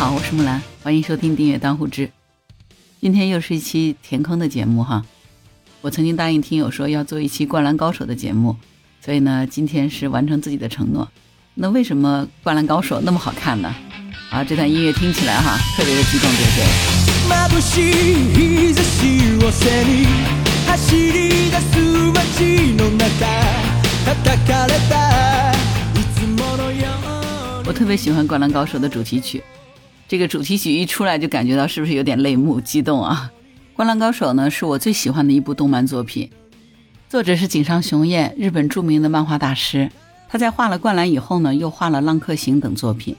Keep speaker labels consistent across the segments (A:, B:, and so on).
A: 好，我是木兰，欢迎收听订阅当户知。今天又是一期填坑的节目哈。我曾经答应听友说要做一期《灌篮高手》的节目，所以呢，今天是完成自己的承诺。那为什么《灌篮高手》那么好看呢？啊，这段音乐听起来哈，特别的激动，对不对？
B: 眩しい日差しを背に走り出す街の中叩かれたいつものように
A: 我特别喜欢《灌篮高手》的主题曲， 这个主题曲一出来就感觉到是不是有点泪目、激动啊？《灌篮高手》呢是我最喜欢的一部动漫作品，作者是井上雄彦，日本著名的漫画大师。他在画了《灌篮》以后呢，又画了《浪客行》等作品。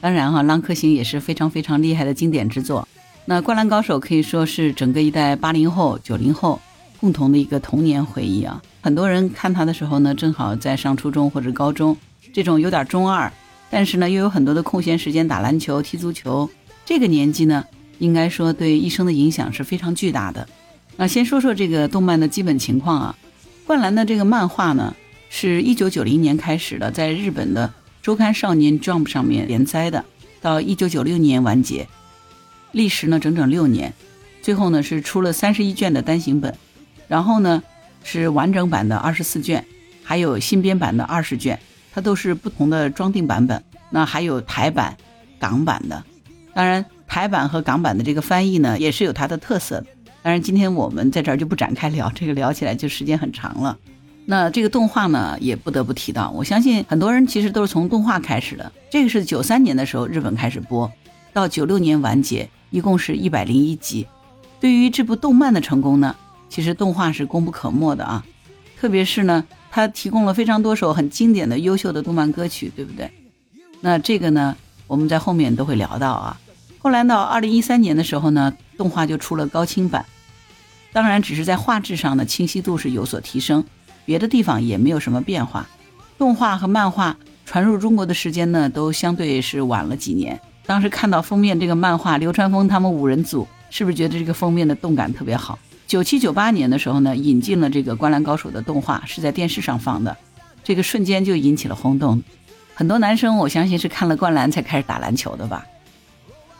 A: 当然哈、浪客行》也是非常非常厉害的经典之作。那《灌篮高手》可以说是整个一代八零后、九零后共同的一个童年回忆啊。很多人看他的时候呢，正好在上初中或者高中，这种有点中二，但是呢又有很多的空闲时间打篮球、踢足球，这个年纪呢，应该说对一生的影响是非常巨大的。那先说说这个动漫的基本情况啊，《灌篮》的这个漫画呢，是一九九零年开始的，在日本的周刊少年 Jump 上面连载的，到一九九六年完结，历时呢整整六年，最后呢是出了三十一卷的单行本，然后呢是完整版的二十四卷，还有新编版的二十卷，它都是不同的装订版本。那还有台版、港版的，当然台版和港版的这个翻译呢也是有它的特色的。当然今天我们在这儿就不展开聊，这个聊起来就时间很长了。那这个动画呢，也不得不提到，我相信很多人其实都是从动画开始的。这个是九三年的时候日本开始播，到九六年完结，一共是一百零一集。对于这部动漫的成功呢，其实动画是功不可没的啊。特别是呢，他提供了非常多首很经典的、优秀的动漫歌曲，对不对？那这个呢，我们在后面都会聊到啊。后来到二零一三年的时候呢，动画就出了高清版，当然只是在画质上的清晰度是有所提升。别的地方也没有什么变化，动画和漫画传入中国的时间呢，都相对是晚了几年。当时看到封面这个漫画，流川枫他们五人组，是不是觉得这个封面的动感特别好？九七九八年的时候呢，引进了这个《灌篮高手》的动画，是在电视上放的，这个瞬间就引起了轰动。很多男生我相信是看了《灌篮》才开始打篮球的吧？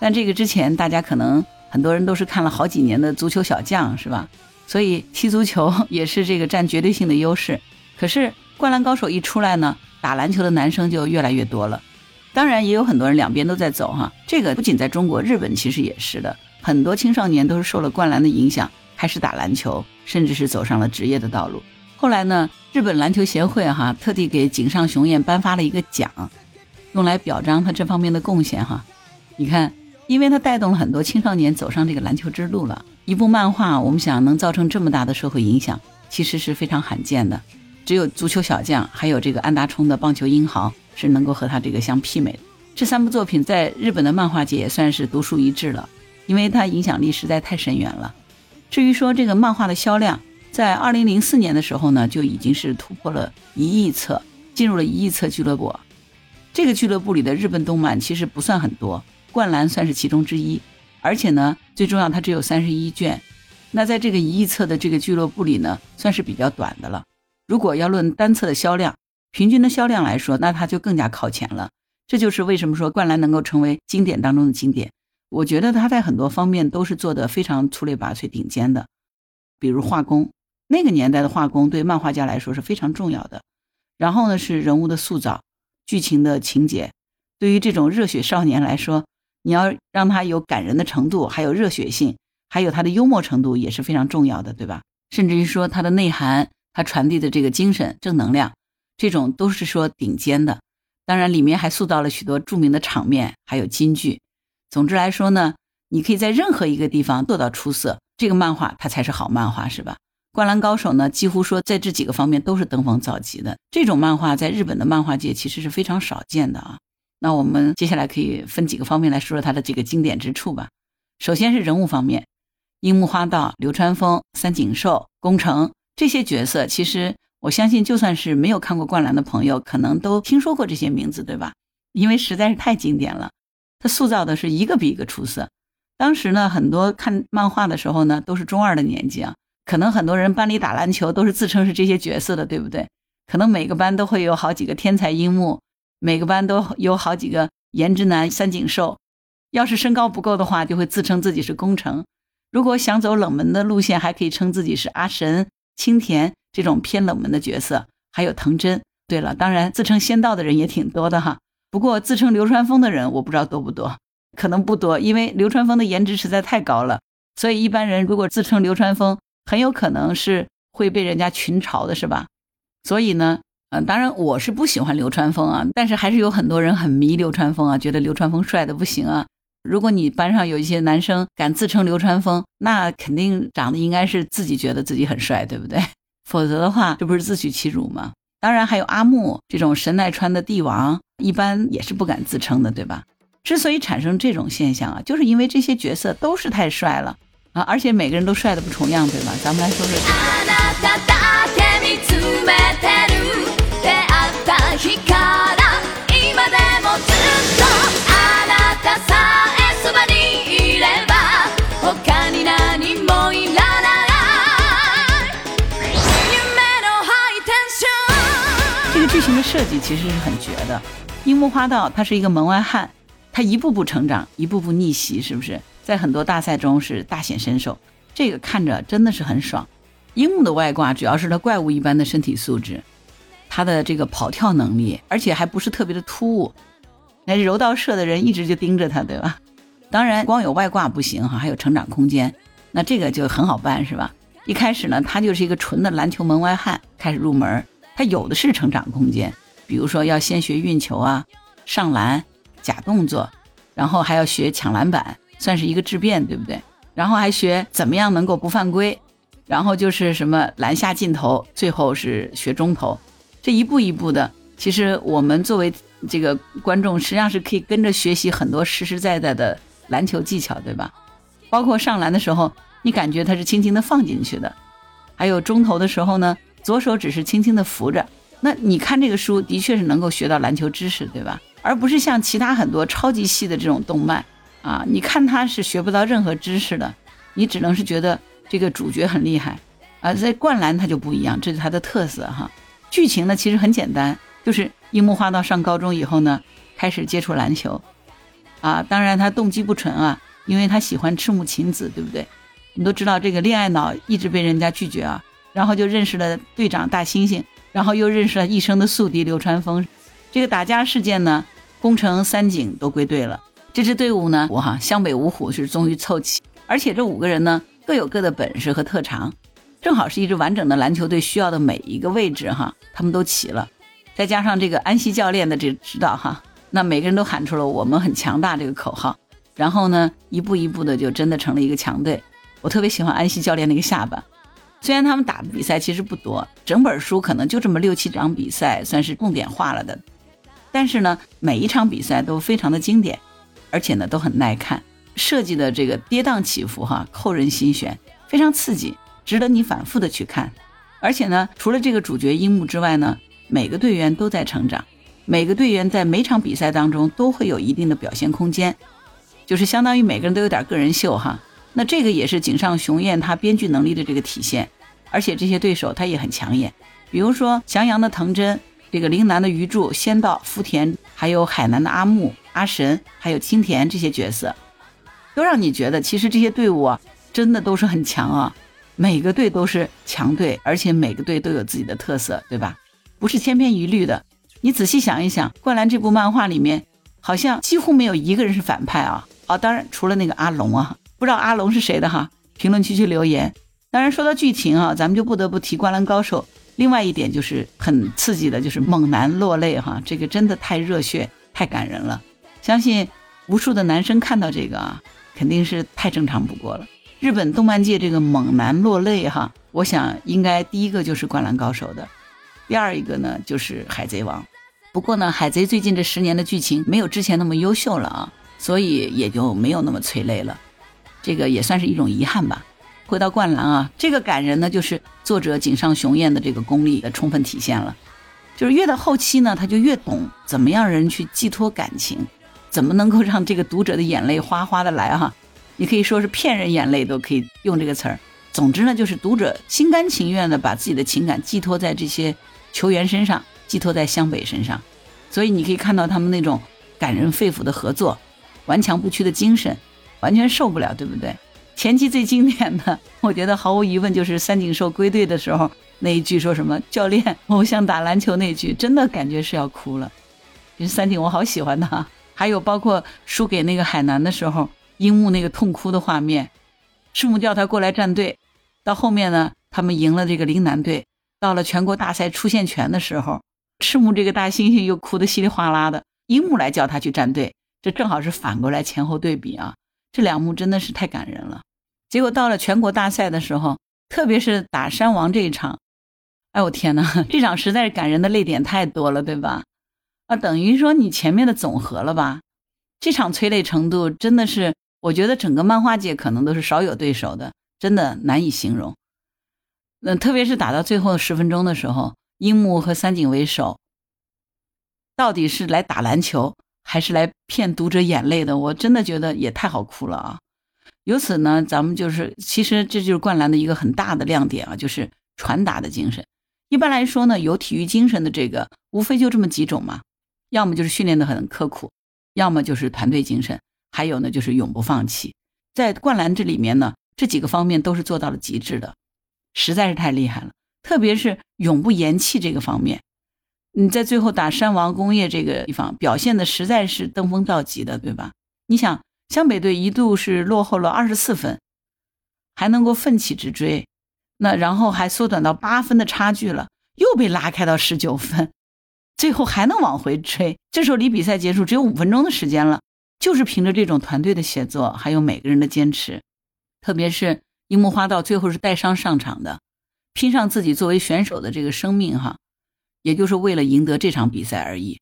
A: 但这个之前，大家可能很多人都是看了好几年的《足球小将》，是吧？所以踢足球也是这个占绝对性的优势。可是《灌篮高手》一出来呢，打篮球的男生就越来越多了。当然也有很多人两边都在走哈。这个不仅在中国，日本其实也是的。很多青少年都是受了《灌篮》的影响，开始打篮球，甚至是走上了职业的道路。后来呢，日本篮球协会哈特地给井上雄彦颁发了一个奖，用来表彰他这方面的贡献哈。你看，因为他带动了很多青少年走上这个篮球之路了。一部漫画，我们想能造成这么大的社会影响，其实是非常罕见的。只有足球小将，还有这个安达充的棒球英豪是能够和他这个相媲美的。这三部作品在日本的漫画界也算是独树一帜了，因为它影响力实在太深远了。至于说这个漫画的销量，在二零零四年的时候呢，就已经是突破了一亿册，进入了一亿册俱乐部。这个俱乐部里的日本动漫其实不算很多，《灌篮》算是其中之一。而且呢，最重要，它只有三十一卷，那在这个一亿册的这个俱乐部里呢，算是比较短的了。如果要论单册的销量，平均的销量来说，那它就更加靠前了。这就是为什么说《灌篮》能够成为经典当中的经典。我觉得他在很多方面都是做的非常出类拔萃、顶尖的。比如画工，那个年代的画工对漫画家来说是非常重要的。然后呢，是人物的塑造、剧情的情节，对于这种热血少年来说。你要让他有感人的程度，还有热血性，还有他的幽默程度也是非常重要的，对吧？甚至于说他的内涵，他传递的这个精神、正能量，这种都是说顶尖的。当然，里面还塑造了许多著名的场面，还有金句。总之来说呢，你可以在任何一个地方做到出色，这个漫画它才是好漫画，是吧？灌篮高手呢，几乎说在这几个方面都是登峰造极的。这种漫画在日本的漫画界其实是非常少见的啊。那我们接下来可以分几个方面来说说它的这个经典之处吧。首先是人物方面，樱木花道、流川枫、三井寿、宫城这些角色，其实我相信就算是没有看过《灌篮》的朋友，可能都听说过这些名字，对吧？因为实在是太经典了，他塑造的是一个比一个出色。当时呢，很多看漫画的时候呢，都是中二的年纪啊，可能很多人班里打篮球都是自称是这些角色的，对不对？可能每个班都会有好几个天才樱木。每个班都有好几个颜值男三井寿，要是身高不够的话，就会自称自己是宫城；如果想走冷门的路线，还可以称自己是阿神、青田这种偏冷门的角色，还有藤真。对了，当然自称仙道的人也挺多的哈。不过自称流川枫的人，我不知道多不多，可能不多，因为流川枫的颜值实在太高了，所以一般人如果自称流川枫，很有可能是会被人家群嘲的，是吧？所以呢，嗯，当然我是不喜欢流川枫啊，但是还是有很多人很迷流川枫啊，觉得流川枫帅的不行啊。如果你班上有一些男生敢自称流川枫，那肯定长得应该是自己觉得自己很帅，对不对？否则的话，这不是自取其辱吗？当然，还有阿木这种神奈川的帝王，一般也是不敢自称的，对吧？之所以产生这种现象啊，就是因为这些角色都是太帅了啊，而且每个人都帅的不重样，对吧？咱们来说说。设计其实是很绝的。樱木花道他是一个门外汉，他一步步成长，一步步逆袭，是不是？在很多大赛中是大显身手，这个看着真的是很爽。樱木的外挂主要是他怪物一般的身体素质，他的这个跑跳能力，而且还不是特别的突兀。那柔道社的人一直就盯着他，对吧？当然，光有外挂不行哈，还有成长空间。那这个就很好办，是吧？一开始呢，他就是一个纯的篮球门外汉，开始入门。他有的是成长空间，比如说要先学运球啊、上篮、假动作，然后还要学抢篮板，算是一个质变，对不对？然后还学怎么样能够不犯规，然后就是什么篮下进投，最后是学中投，这一步一步的，其实我们作为这个观众，实际上是可以跟着学习很多实实在在的篮球技巧，对吧？包括上篮的时候，你感觉它是轻轻的放进去的，还有中投的时候呢。左手只是轻轻的扶着，那你看这个书的确是能够学到篮球知识，对吧？而不是像其他很多超级细的这种动漫啊，你看它是学不到任何知识的，你只能是觉得这个主角很厉害啊。在灌篮它就不一样，这是它的特色哈。剧情呢其实很简单，就是樱木花道上高中以后呢，开始接触篮球啊，当然他动机不纯啊，因为他喜欢赤木晴子，对不对？你都知道这个恋爱脑一直被人家拒绝啊。然后就认识了队长大猩猩，然后又认识了一生的宿敌流川枫。这个打架事件呢，宫城三井都归队了。这支队伍呢，我哈湘北五虎是终于凑齐，而且这五个人呢各有各的本事和特长，正好是一支完整的篮球队需要的每一个位置哈，他们都齐了。再加上这个安西教练的这指导哈，那每个人都喊出了我们很强大这个口号，然后呢一步一步的就真的成了一个强队。我特别喜欢安西教练那个下巴。虽然他们打的比赛其实不多，整本书可能就这么六七场比赛算是重点化了的，但是呢，每一场比赛都非常的经典，而且呢都很耐看，设计的这个跌宕起伏哈，扣人心弦，非常刺激，值得你反复的去看。而且呢，除了这个主角樱木之外呢，每个队员都在成长，每个队员在每场比赛当中都会有一定的表现空间，就是相当于每个人都有点个人秀哈。那这个也是井上雄彦他编剧能力的这个体现，而且这些对手他也很抢眼，比如说翔阳的藤真，这个陵南的鱼柱、仙道福田，还有海南的阿木、阿神，还有青田这些角色，都让你觉得其实这些队伍啊，真的都是很强啊，每个队都是强队，而且每个队都有自己的特色，对吧？不是千篇一律的。你仔细想一想，《灌篮》这部漫画里面，好像几乎没有一个人是反派啊！哦，当然除了那个阿龙啊。不知道阿龙是谁的哈？评论区去留言。当然说到剧情啊，咱们就不得不提《灌篮高手》。另外一点就是很刺激的，就是猛男落泪哈，这个真的太热血、太感人了。相信无数的男生看到这个啊，肯定是太正常不过了。日本动漫界这个猛男落泪哈，我想应该第一个就是《灌篮高手》的，第二一个呢就是《海贼王》。不过呢，《海贼》最近这十年的剧情没有之前那么优秀了啊，所以也就没有那么催泪了。这个也算是一种遗憾吧。回到灌篮啊，这个感人呢，就是作者井上雄彦的这个功力的充分体现了。就是越到后期呢，他就越懂怎么样人去寄托感情，怎么能够让这个读者的眼泪哗哗的来哈。你可以说是骗人眼泪都可以用这个词儿。总之呢，就是读者心甘情愿的把自己的情感寄托在这些球员身上，寄托在湘北身上。所以你可以看到他们那种感人肺腑的合作。顽强不屈的精神，完全受不了，对不对？前期最经典的，我觉得毫无疑问就是三井寿归队的时候那一句说什么“教练，我想打篮球”那句，真的感觉是要哭了。其实三井我好喜欢他，还有包括输给那个海南的时候，樱木那个痛哭的画面，赤木叫他过来站队，到后面呢，他们赢了这个陵南队，到了全国大赛出线权的时候，赤木这个大猩猩又哭得稀里哗啦的，樱木来叫他去站队，这正好是反过来前后对比啊，这两幕真的是太感人了。结果到了全国大赛的时候，特别是打山王这一场，哎，我天哪，这场实在是感人的泪点太多了，对吧？啊，等于说你前面的总和了吧？这场催泪程度真的是，我觉得整个漫画界可能都是少有对手的，真的难以形容。那特别是打到最后十分钟的时候，樱木和三井为首，到底是来打篮球还是来骗读者眼泪的？我真的觉得也太好哭了啊！由此呢，咱们就是其实这就是灌篮的一个很大的亮点啊，就是传达的精神。一般来说呢，有体育精神的这个无非就这么几种嘛，要么就是训练的很刻苦，要么就是团队精神，还有呢就是永不放弃。在灌篮这里面呢，这几个方面都是做到了极致的，实在是太厉害了。特别是永不言弃这个方面，你在最后打山王工业这个地方表现的实在是登峰造极的，对吧？你想。湘北队一度是落后了二十四分，还能够奋起直追，那然后还缩短到八分的差距了，又被拉开到十九分，最后还能往回追。这时候离比赛结束只有五分钟的时间了，就是凭着这种团队的协作，还有每个人的坚持，特别是樱木花道最后是带伤上场的，拼上自己作为选手的这个生命，哈，也就是为了赢得这场比赛而已。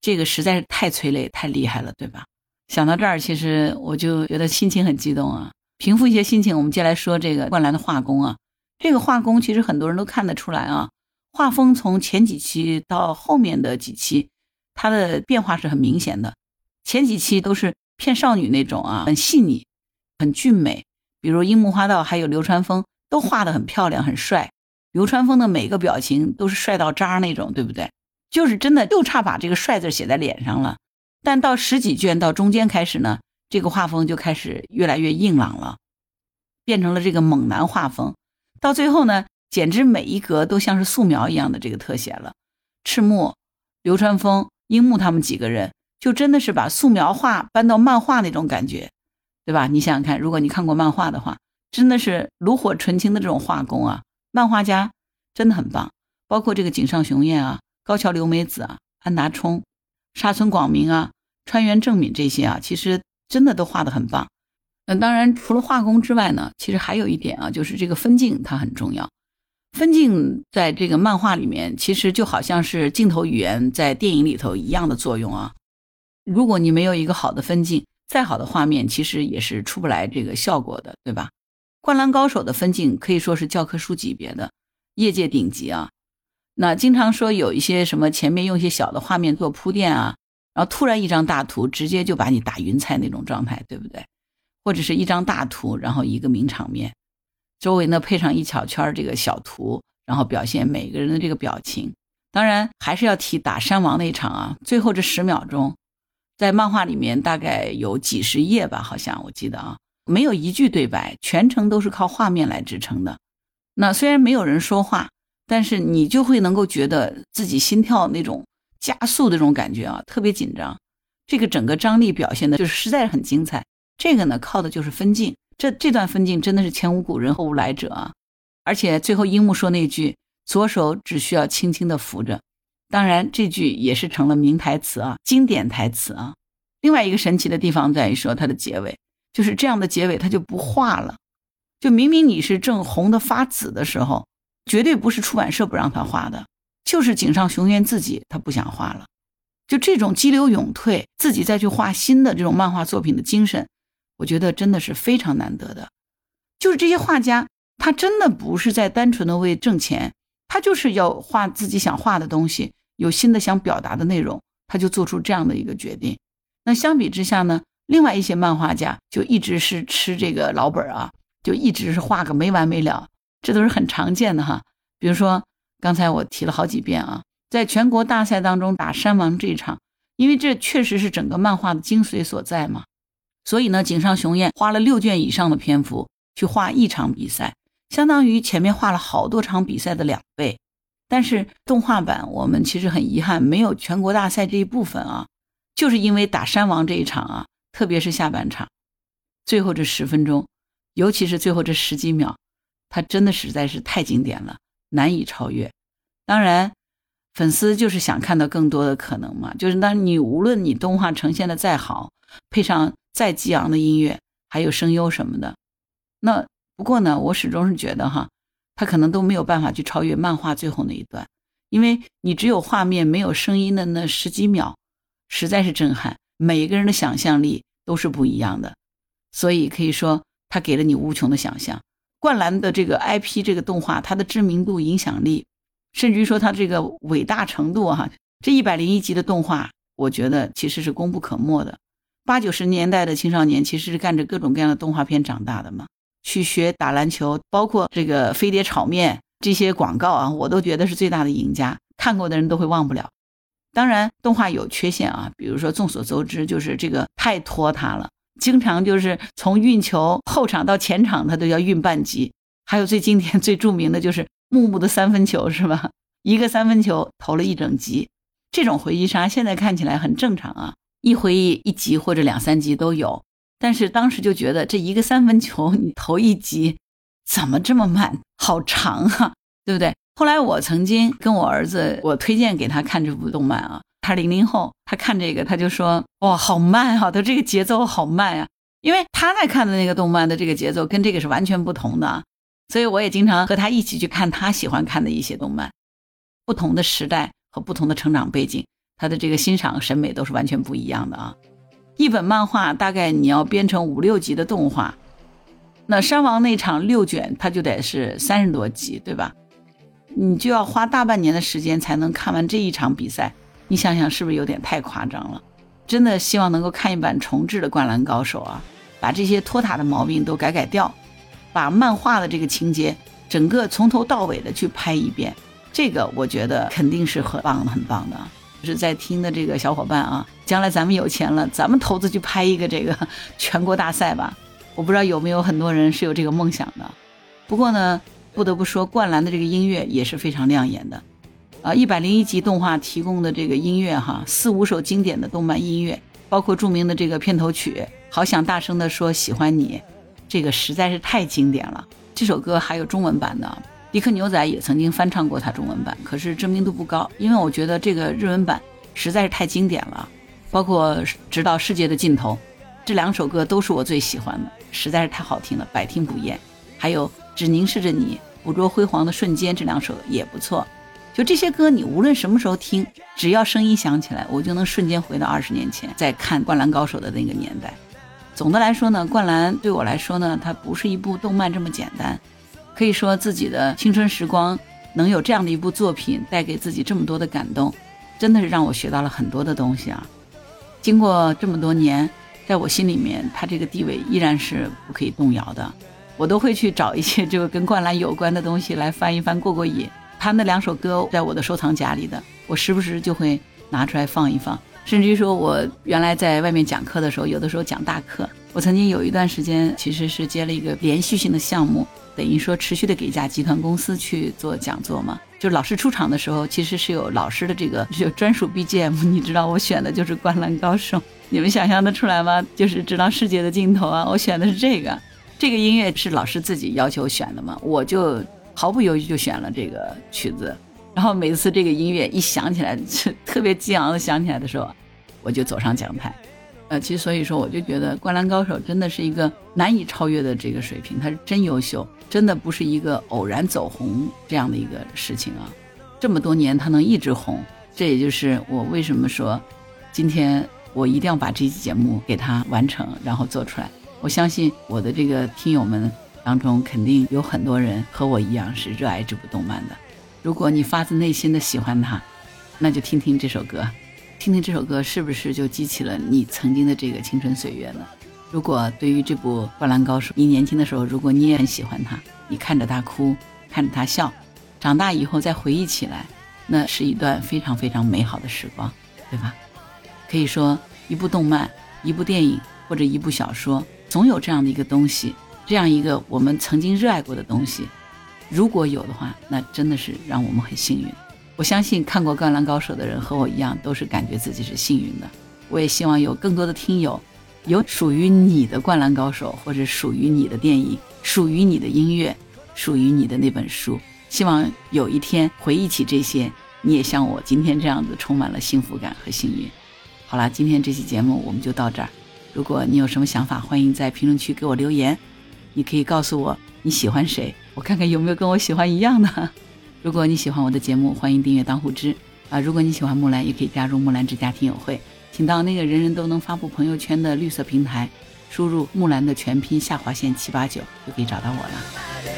A: 这个实在是太催泪、太厉害了，对吧？想到这儿，其实我就觉得心情很激动啊。平复一些心情，我们接下来说这个灌篮的画工啊。这个画工其实很多人都看得出来啊，画风从前几期到后面的几期，它的变化是很明显的。前几期都是偏少女那种啊，很细腻，很俊美。比如樱木花道还有流川枫都画得很漂亮，很帅。流川枫的每个表情都是帅到渣那种，对不对？就是真的就差把这个帅字写在脸上了。但到十几卷到中间开始呢，这个画风就开始越来越硬朗了，变成了这个猛男画风。到最后呢，简直每一格都像是素描一样的这个特写了。赤木、流川枫、樱木他们几个人，就真的是把素描画搬到漫画那种感觉，对吧？你想想看，如果你看过漫画的话，真的是炉火纯青的这种画工啊，漫画家真的很棒。包括这个井上雄彦啊、高桥留美子啊、安达充。沙村广明啊，川原正敏这些啊，其实真的都画得很棒。那当然，除了画工之外呢，其实还有一点啊，就是这个分镜它很重要。分镜在这个漫画里面，其实就好像是镜头语言在电影里头一样的作用啊。如果你没有一个好的分镜，再好的画面其实也是出不来这个效果的，对吧？灌篮高手的分镜可以说是教科书级别的，业界顶级啊。那经常说有一些什么前面用一些小的画面做铺垫啊，然后突然一张大图直接就把你打晕菜那种状态，对不对？或者是一张大图，然后一个名场面，周围呢配上一小圈这个小图，然后表现每个人的这个表情。当然还是要提打山王那一场啊，最后这十秒钟，在漫画里面大概有几十页吧，好像我记得啊，没有一句对白，全程都是靠画面来支撑的。那虽然没有人说话。但是你就会能够觉得自己心跳那种加速的这种感觉啊，特别紧张。这个整个张力表现的就是实在是很精彩。这个呢，靠的就是分镜。这这段分镜真的是前无古人后无来者啊！而且最后樱木说那句“左手只需要轻轻的扶着”，当然这句也是成了名台词啊，经典台词啊。另外一个神奇的地方在于说它的结尾，就是这样的结尾它就不画了，就明明你是正红的发紫的时候。绝对不是出版社不让他画的，就是井上雄彦自己他不想画了。就这种激流勇退，自己再去画新的这种漫画作品的精神，我觉得真的是非常难得的。就是这些画家，他真的不是在单纯的为挣钱，他就是要画自己想画的东西，有新的想表达的内容，他就做出这样的一个决定。那相比之下呢，另外一些漫画家就一直是吃这个老本啊，就一直是画个没完没了。这都是很常见的哈，比如说刚才我提了好几遍啊，在全国大赛当中打山王这一场，因为这确实是整个漫画的精髓所在嘛。所以呢，井上雄彦花了六卷以上的篇幅去画一场比赛，相当于前面画了好多场比赛的两倍。但是动画版我们其实很遗憾没有全国大赛这一部分啊，就是因为打山王这一场啊，特别是下半场，最后这十分钟，尤其是最后这十几秒，它真的实在是太经典了，难以超越。当然，粉丝就是想看到更多的可能嘛，就是当你无论你动画呈现的再好，配上再激昂的音乐，还有声优什么的，那不过呢，我始终是觉得哈。他可能都没有办法去超越漫画最后那一段，因为你只有画面没有声音的那十几秒，实在是震撼。每个人的想象力都是不一样的，所以可以说它给了你无穷的想象。灌篮的这个 IP 这个动画，它的知名度、影响力，甚至于说它这个伟大程度，哈，这一百零一集的动画，我觉得其实是功不可没的。八九十年代的青少年其实是干着各种各样的动画片长大的嘛。去学打篮球，包括这个飞碟炒面这些广告啊，我都觉得是最大的赢家。看过的人都会忘不了。当然，动画有缺陷啊，比如说众所周知，就是这个太拖沓了，经常就是从运球后场到前场，他都要运半集。还有最经典、最著名的就是木木的三分球，是吧？一个三分球投了一整集，这种回忆杀现在看起来很正常啊，一回忆一集或者两三集都有。但是当时就觉得这一个三分球你投一集，怎么这么慢？好长啊，对不对？后来我曾经跟我儿子，我推荐给他看这部动漫啊，他零零后，他看这个他就说哇，好慢啊，他这个节奏好慢啊，因为他在看的那个动漫的这个节奏跟这个是完全不同的，所以我也经常和他一起去看他喜欢看的一些动漫。不同的时代和不同的成长背景，他的这个欣赏审美都是完全不一样的啊。一本漫画大概你要编成五六集的动画，那山王那场六卷，它就得是三十多集，对吧？你就要花大半年的时间才能看完这一场比赛，你想想是不是有点太夸张了？真的希望能够看一版重制的《灌篮高手》啊，把这些拖沓的毛病都改改掉，把漫画的这个情节整个从头到尾的去拍一遍，这个我觉得肯定是很棒，很棒的。就是在听的这个小伙伴啊，将来咱们有钱了，咱们投资去拍一个这个全国大赛吧。我不知道有没有很多人是有这个梦想的。不过呢，不得不说，灌篮的这个音乐也是非常亮眼的。啊，一百零一集动画提供的这个音乐哈，四五首经典的动漫音乐，包括著名的这个片头曲《好想大声的说喜欢你》，这个实在是太经典了。这首歌还有中文版的。迪克牛仔也曾经翻唱过他中文版，可是知名度不高，因为我觉得这个日文版实在是太经典了。包括《直到世界的尽头》，这两首歌都是我最喜欢的，实在是太好听了，百听不厌。还有《只凝视着你，捕捉辉煌的瞬间》，这两首也不错。就这些歌，你无论什么时候听，只要声音响起来，我就能瞬间回到二十年前，在看《灌篮高手》的那个年代。总的来说呢，《灌篮》对我来说呢，它不是一部动漫这么简单。可以说自己的青春时光能有这样的一部作品带给自己这么多的感动，真的是让我学到了很多的东西啊！经过这么多年，在我心里面，它这个地位依然是不可以动摇的。我都会去找一些就跟灌篮有关的东西来翻一翻过过瘾。他那两首歌在我的收藏夹里的，我时不时就会拿出来放一放。甚至于说我原来在外面讲课的时候，有的时候讲大课，我曾经有一段时间其实是接了一个连续性的项目。等于说持续的给一家集团公司去做讲座嘛，就老师出场的时候，其实是有老师的这个就专属 BGM。你知道我选的就是《灌篮高手》，你们想象得出来吗？就是直到世界的尽头啊，我选的是这个。这个音乐是老师自己要求选的嘛，我就毫不犹豫就选了这个曲子。然后每次这个音乐一响起来，特别激昂的响起来的时候，我就走上讲台。呃，其实所以说，我就觉得《灌篮高手》真的是一个难以超越的这个水平，他是真优秀，真的不是一个偶然走红这样的一个事情啊。这么多年他能一直红，这也就是我为什么说，今天我一定要把这期节目给他完成，然后做出来。我相信我的这个听友们当中，肯定有很多人和我一样是热爱这部动漫的。如果你发自内心的喜欢它，那就听听这首歌。听听这首歌，是不是就激起了你曾经的这个青春岁月呢？如果对于这部《灌篮高手》，你年轻的时候，如果你也很喜欢他，你看着他哭，看着他笑，长大以后再回忆起来，那是一段非常非常美好的时光，对吧？可以说，一部动漫、一部电影或者一部小说，总有这样的一个东西，这样一个我们曾经热爱过的东西。如果有的话，那真的是让我们很幸运。我相信看过《灌篮高手》的人和我一样，都是感觉自己是幸运的。我也希望有更多的听友，有属于你的《灌篮高手》，或者属于你的电影，属于你的音乐，属于你的那本书。希望有一天回忆起这些，你也像我今天这样子，充满了幸福感和幸运。好了，今天这期节目我们就到这儿。如果你有什么想法，欢迎在评论区给我留言。你可以告诉我你喜欢谁，我看看有没有跟我喜欢一样的。如果你喜欢我的节目，欢迎订阅当户知啊。如果你喜欢木兰，也可以加入木兰之家听友会。请到那个人人都能发布朋友圈的绿色平台，输入木兰的全拼下划线七八九，就可以找到我了。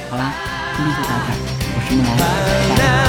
A: 好啦，今天就到这儿，我是木兰，拜拜。